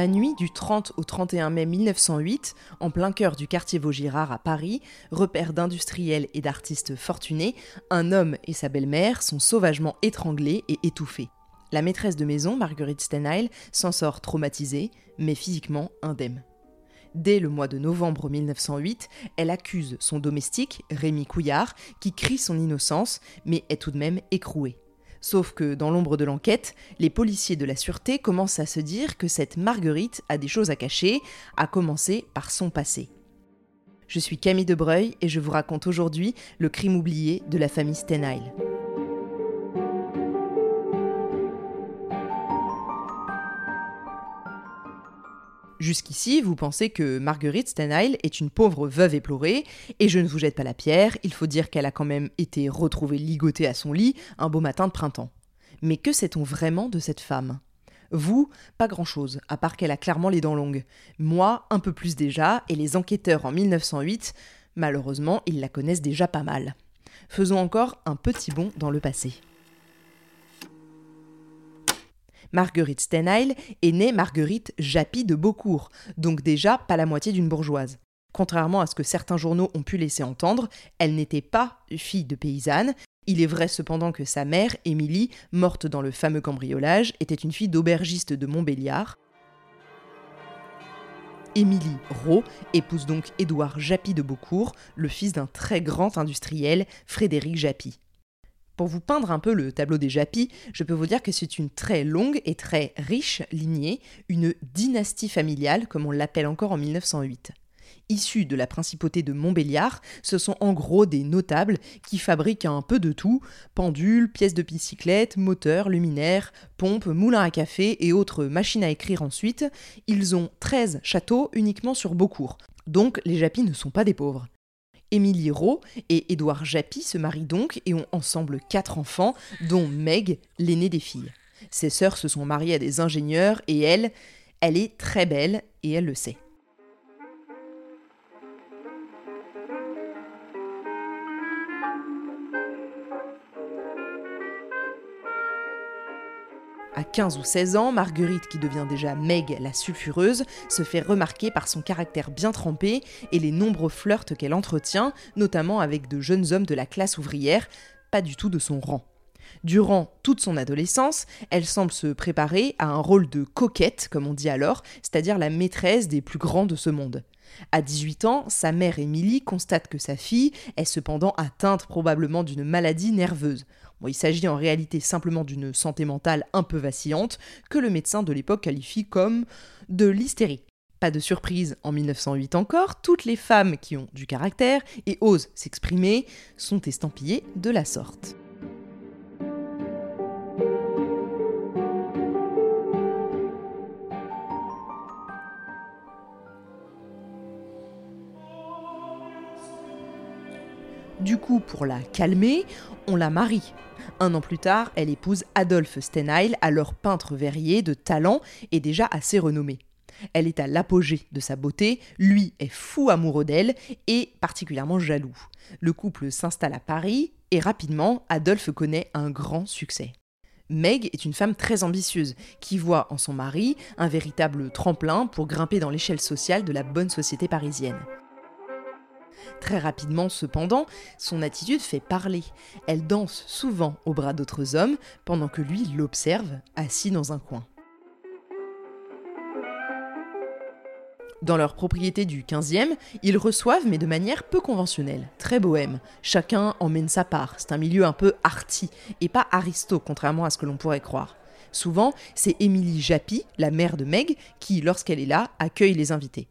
la nuit du 30 au 31 mai 1908, en plein cœur du quartier Vaugirard à Paris, repère d'industriels et d'artistes fortunés, un homme et sa belle-mère sont sauvagement étranglés et étouffés. La maîtresse de maison, Marguerite Stenheil, s'en sort traumatisée, mais physiquement indemne. Dès le mois de novembre 1908, elle accuse son domestique, Rémi Couillard, qui crie son innocence, mais est tout de même écroué. Sauf que dans l'ombre de l'enquête, les policiers de la sûreté commencent à se dire que cette Marguerite a des choses à cacher, à commencer par son passé. Je suis Camille Debreuil et je vous raconte aujourd'hui le crime oublié de la famille Stenheil. Jusqu'ici, vous pensez que Marguerite Stenheil est une pauvre veuve éplorée, et je ne vous jette pas la pierre, il faut dire qu'elle a quand même été retrouvée ligotée à son lit un beau matin de printemps. Mais que sait-on vraiment de cette femme? Vous, pas grand-chose, à part qu'elle a clairement les dents longues. Moi, un peu plus déjà, et les enquêteurs en 1908, malheureusement, ils la connaissent déjà pas mal. Faisons encore un petit bond dans le passé. Marguerite Stenheil est née Marguerite Japy de Beaucourt, donc déjà pas la moitié d'une bourgeoise. Contrairement à ce que certains journaux ont pu laisser entendre, elle n'était pas fille de paysanne. Il est vrai cependant que sa mère, Émilie, morte dans le fameux cambriolage, était une fille d'aubergiste de Montbéliard. Émilie Rowe épouse donc Édouard Japy de Beaucourt, le fils d'un très grand industriel, Frédéric Japy. Pour vous peindre un peu le tableau des Japis, je peux vous dire que c'est une très longue et très riche lignée, une dynastie familiale comme on l'appelle encore en 1908. Issus de la principauté de Montbéliard, ce sont en gros des notables qui fabriquent un peu de tout pendules, pièces de bicyclette, moteurs, luminaires, pompes, moulins à café et autres machines à écrire ensuite. Ils ont 13 châteaux uniquement sur Beaucourt. Donc les Japis ne sont pas des pauvres. Émilie Rowe et Édouard Japy se marient donc et ont ensemble quatre enfants, dont Meg, l'aînée des filles. Ses sœurs se sont mariées à des ingénieurs et elle, elle est très belle et elle le sait. 15 ou 16 ans, Marguerite, qui devient déjà Meg la sulfureuse, se fait remarquer par son caractère bien trempé et les nombreux flirts qu'elle entretient, notamment avec de jeunes hommes de la classe ouvrière, pas du tout de son rang. Durant toute son adolescence, elle semble se préparer à un rôle de coquette, comme on dit alors, c'est-à-dire la maîtresse des plus grands de ce monde. À 18 ans, sa mère Émilie constate que sa fille est cependant atteinte probablement d'une maladie nerveuse il s'agit en réalité simplement d'une santé mentale un peu vacillante que le médecin de l'époque qualifie comme de l'hystérie. Pas de surprise, en 1908 encore, toutes les femmes qui ont du caractère et osent s'exprimer sont estampillées de la sorte. Pour la calmer, on la marie. Un an plus tard, elle épouse Adolphe Stenheil, alors peintre verrier de talent et déjà assez renommé. Elle est à l'apogée de sa beauté, lui est fou amoureux d'elle et particulièrement jaloux. Le couple s'installe à Paris et rapidement, Adolphe connaît un grand succès. Meg est une femme très ambitieuse qui voit en son mari un véritable tremplin pour grimper dans l'échelle sociale de la bonne société parisienne. Très rapidement, cependant, son attitude fait parler. Elle danse souvent au bras d'autres hommes, pendant que lui l'observe, assis dans un coin. Dans leur propriété du 15e, ils reçoivent, mais de manière peu conventionnelle, très bohème. Chacun emmène sa part. C'est un milieu un peu arty, et pas aristo, contrairement à ce que l'on pourrait croire. Souvent, c'est Émilie Japy, la mère de Meg, qui, lorsqu'elle est là, accueille les invités.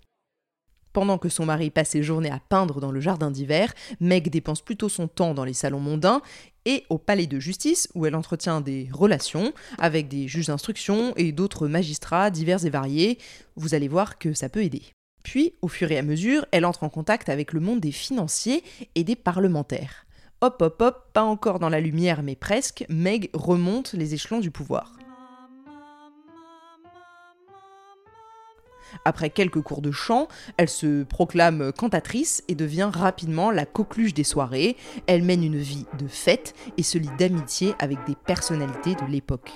Pendant que son mari passe ses journées à peindre dans le jardin d'hiver, Meg dépense plutôt son temps dans les salons mondains et au palais de justice où elle entretient des relations avec des juges d'instruction et d'autres magistrats divers et variés. Vous allez voir que ça peut aider. Puis, au fur et à mesure, elle entre en contact avec le monde des financiers et des parlementaires. Hop hop hop, pas encore dans la lumière mais presque, Meg remonte les échelons du pouvoir. Après quelques cours de chant, elle se proclame cantatrice et devient rapidement la coqueluche des soirées. Elle mène une vie de fête et se lie d'amitié avec des personnalités de l'époque.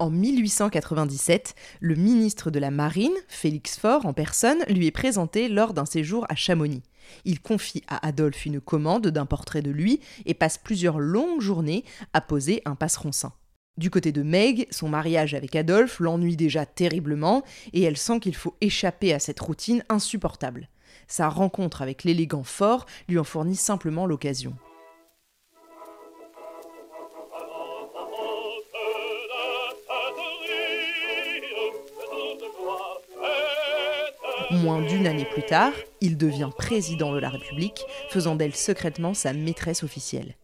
En 1897, le ministre de la Marine, Félix Faure en personne, lui est présenté lors d'un séjour à Chamonix. Il confie à Adolphe une commande d'un portrait de lui et passe plusieurs longues journées à poser un passeron-saint. Du côté de Meg, son mariage avec Adolphe l'ennuie déjà terriblement et elle sent qu'il faut échapper à cette routine insupportable. Sa rencontre avec l'élégant fort lui en fournit simplement l'occasion. Moins d'une année plus tard, il devient président de la République, faisant d'elle secrètement sa maîtresse officielle.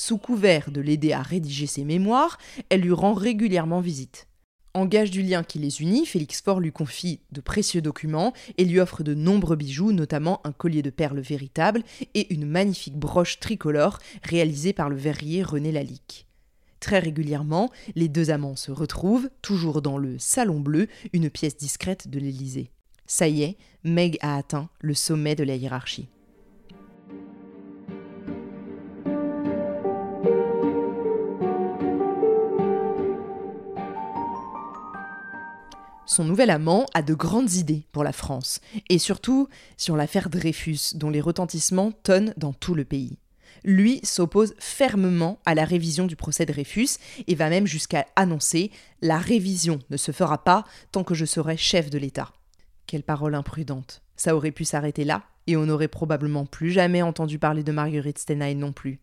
Sous couvert de l'aider à rédiger ses mémoires, elle lui rend régulièrement visite. En gage du lien qui les unit, Félix Faure lui confie de précieux documents et lui offre de nombreux bijoux, notamment un collier de perles véritable et une magnifique broche tricolore réalisée par le verrier René Lalique. Très régulièrement, les deux amants se retrouvent, toujours dans le Salon Bleu, une pièce discrète de l'Élysée. Ça y est, Meg a atteint le sommet de la hiérarchie. Son nouvel amant a de grandes idées pour la France, et surtout sur l'affaire Dreyfus, dont les retentissements tonnent dans tout le pays. Lui s'oppose fermement à la révision du procès Dreyfus et va même jusqu'à annoncer La révision ne se fera pas tant que je serai chef de l'État. Quelle parole imprudente. Ça aurait pu s'arrêter là, et on n'aurait probablement plus jamais entendu parler de Marguerite Stenheim non plus.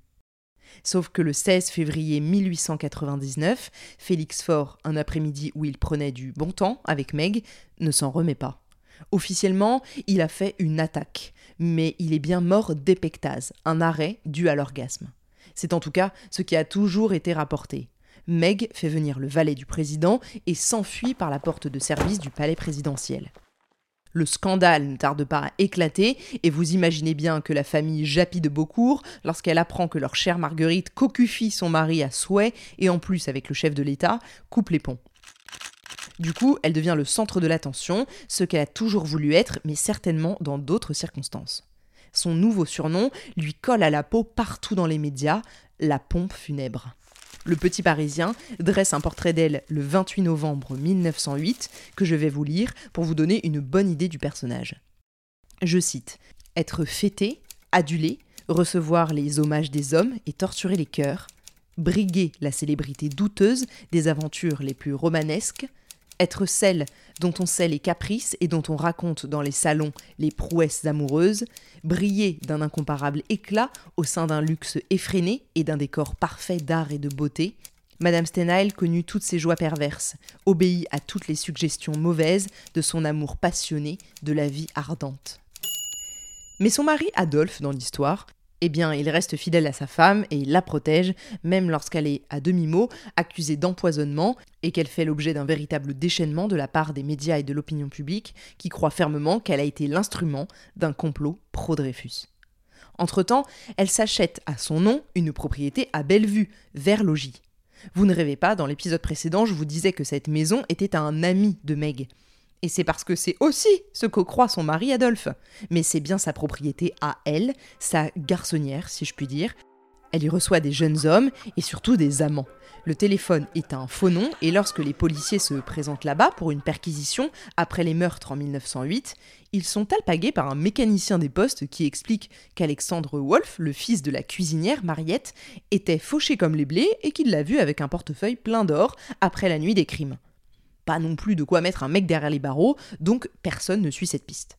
Sauf que le 16 février 1899, Félix Faure, un après-midi où il prenait du bon temps avec Meg, ne s'en remet pas. Officiellement, il a fait une attaque, mais il est bien mort d'épectase, un arrêt dû à l'orgasme. C'est en tout cas ce qui a toujours été rapporté. Meg fait venir le valet du président et s'enfuit par la porte de service du palais présidentiel. Le scandale ne tarde pas à éclater, et vous imaginez bien que la famille Japy de Beaucourt, lorsqu'elle apprend que leur chère Marguerite cocufie son mari à souhait, et en plus avec le chef de l'État, coupe les ponts. Du coup, elle devient le centre de l'attention, ce qu'elle a toujours voulu être, mais certainement dans d'autres circonstances. Son nouveau surnom lui colle à la peau partout dans les médias, la pompe funèbre. Le Petit Parisien dresse un portrait d'elle le 28 novembre 1908 que je vais vous lire pour vous donner une bonne idée du personnage. Je cite Être fêté, adulé, recevoir les hommages des hommes et torturer les cœurs, briguer la célébrité douteuse des aventures les plus romanesques, être celle dont on sait les caprices et dont on raconte dans les salons les prouesses amoureuses, briller d'un incomparable éclat au sein d'un luxe effréné et d'un décor parfait d'art et de beauté, Madame Stenheil connut toutes ses joies perverses, obéit à toutes les suggestions mauvaises de son amour passionné de la vie ardente. Mais son mari Adolphe, dans l'histoire, eh bien, il reste fidèle à sa femme et il la protège, même lorsqu'elle est, à demi-mot, accusée d'empoisonnement et qu'elle fait l'objet d'un véritable déchaînement de la part des médias et de l'opinion publique qui croient fermement qu'elle a été l'instrument d'un complot pro-Dreyfus. Entre-temps, elle s'achète à son nom une propriété à Bellevue, vers Logis. Vous ne rêvez pas, dans l'épisode précédent, je vous disais que cette maison était un ami de Meg. Et c'est parce que c'est aussi ce que croit son mari Adolphe. Mais c'est bien sa propriété à elle, sa garçonnière, si je puis dire. Elle y reçoit des jeunes hommes et surtout des amants. Le téléphone est un faux nom et lorsque les policiers se présentent là-bas pour une perquisition après les meurtres en 1908, ils sont alpagués par un mécanicien des postes qui explique qu'Alexandre Wolff, le fils de la cuisinière Mariette, était fauché comme les blés et qu'il l'a vu avec un portefeuille plein d'or après la nuit des crimes pas non plus de quoi mettre un mec derrière les barreaux, donc personne ne suit cette piste.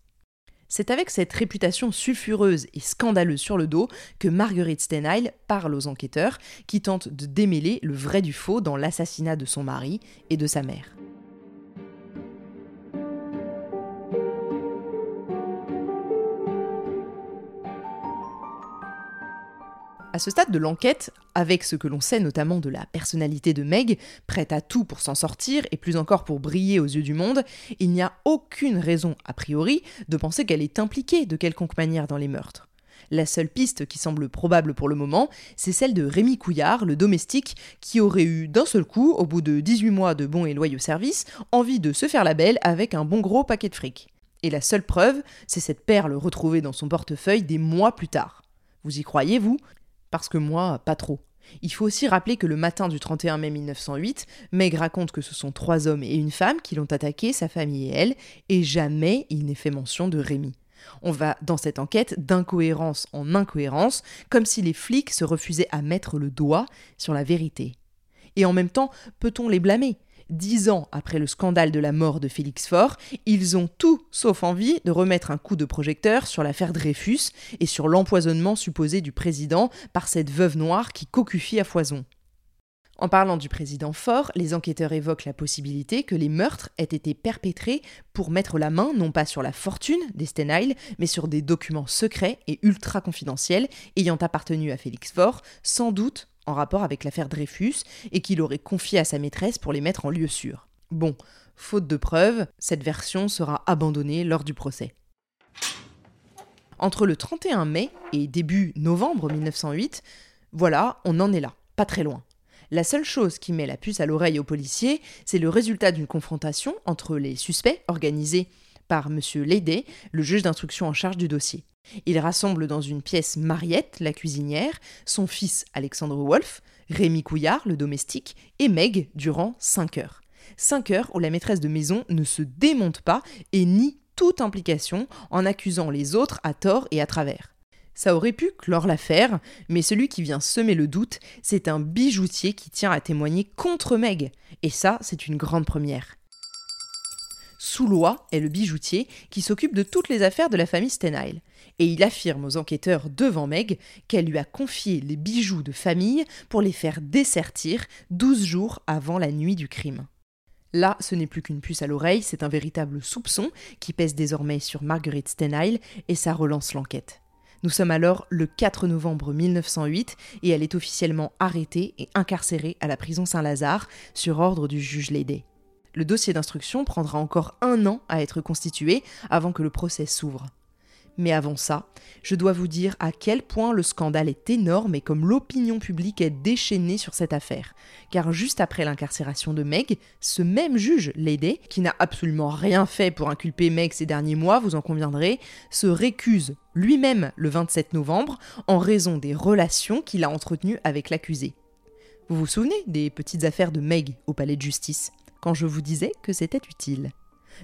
C'est avec cette réputation sulfureuse et scandaleuse sur le dos que Marguerite Stenheil parle aux enquêteurs qui tentent de démêler le vrai du faux dans l'assassinat de son mari et de sa mère. À ce stade de l'enquête, avec ce que l'on sait notamment de la personnalité de Meg, prête à tout pour s'en sortir et plus encore pour briller aux yeux du monde, il n'y a aucune raison, a priori, de penser qu'elle est impliquée de quelconque manière dans les meurtres. La seule piste qui semble probable pour le moment, c'est celle de Rémi Couillard, le domestique, qui aurait eu d'un seul coup, au bout de 18 mois de bons et loyaux services, envie de se faire la belle avec un bon gros paquet de fric. Et la seule preuve, c'est cette perle retrouvée dans son portefeuille des mois plus tard. Vous y croyez, vous? Parce que moi, pas trop. Il faut aussi rappeler que le matin du 31 mai 1908, Meg raconte que ce sont trois hommes et une femme qui l'ont attaqué, sa famille et elle, et jamais il n'est fait mention de Rémi. On va dans cette enquête d'incohérence en incohérence, comme si les flics se refusaient à mettre le doigt sur la vérité. Et en même temps, peut-on les blâmer? Dix ans après le scandale de la mort de Félix Faure, ils ont tout sauf envie de remettre un coup de projecteur sur l'affaire Dreyfus et sur l'empoisonnement supposé du président par cette veuve noire qui cocufie à foison. En parlant du président Faure, les enquêteurs évoquent la possibilité que les meurtres aient été perpétrés pour mettre la main non pas sur la fortune des Stenheil, mais sur des documents secrets et ultra confidentiels ayant appartenu à Félix Faure, sans doute en rapport avec l'affaire Dreyfus et qu'il aurait confié à sa maîtresse pour les mettre en lieu sûr. Bon, faute de preuves, cette version sera abandonnée lors du procès. Entre le 31 mai et début novembre 1908, voilà, on en est là, pas très loin. La seule chose qui met la puce à l'oreille aux policiers, c'est le résultat d'une confrontation entre les suspects organisée par M. Lédé, le juge d'instruction en charge du dossier. Il rassemble dans une pièce Mariette, la cuisinière, son fils Alexandre Wolff, Rémi Couillard, le domestique, et Meg durant 5 heures. 5 heures où la maîtresse de maison ne se démonte pas et nie toute implication en accusant les autres à tort et à travers. Ça aurait pu clore l'affaire, mais celui qui vient semer le doute, c'est un bijoutier qui tient à témoigner contre Meg. Et ça, c'est une grande première. Soulois est le bijoutier qui s'occupe de toutes les affaires de la famille Stenheil. Et il affirme aux enquêteurs devant Meg qu'elle lui a confié les bijoux de famille pour les faire dessertir 12 jours avant la nuit du crime. Là, ce n'est plus qu'une puce à l'oreille, c'est un véritable soupçon qui pèse désormais sur Marguerite Stenheil et ça relance l'enquête. Nous sommes alors le 4 novembre 1908 et elle est officiellement arrêtée et incarcérée à la prison Saint-Lazare sur ordre du juge Lédé. Le dossier d'instruction prendra encore un an à être constitué avant que le procès s'ouvre. Mais avant ça, je dois vous dire à quel point le scandale est énorme et comme l'opinion publique est déchaînée sur cette affaire. Car juste après l'incarcération de Meg, ce même juge, Lédé, qui n'a absolument rien fait pour inculper Meg ces derniers mois, vous en conviendrez, se récuse lui-même le 27 novembre en raison des relations qu'il a entretenues avec l'accusé. Vous vous souvenez des petites affaires de Meg au palais de justice? Quand je vous disais que c'était utile.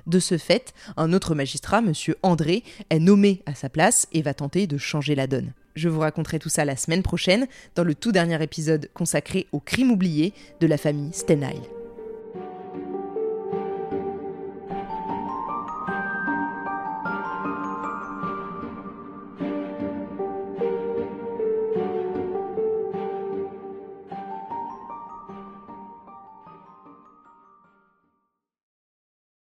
De ce fait, un autre magistrat, M. André, est nommé à sa place et va tenter de changer la donne. Je vous raconterai tout ça la semaine prochaine dans le tout dernier épisode consacré au crime oublié de la famille Stenheil.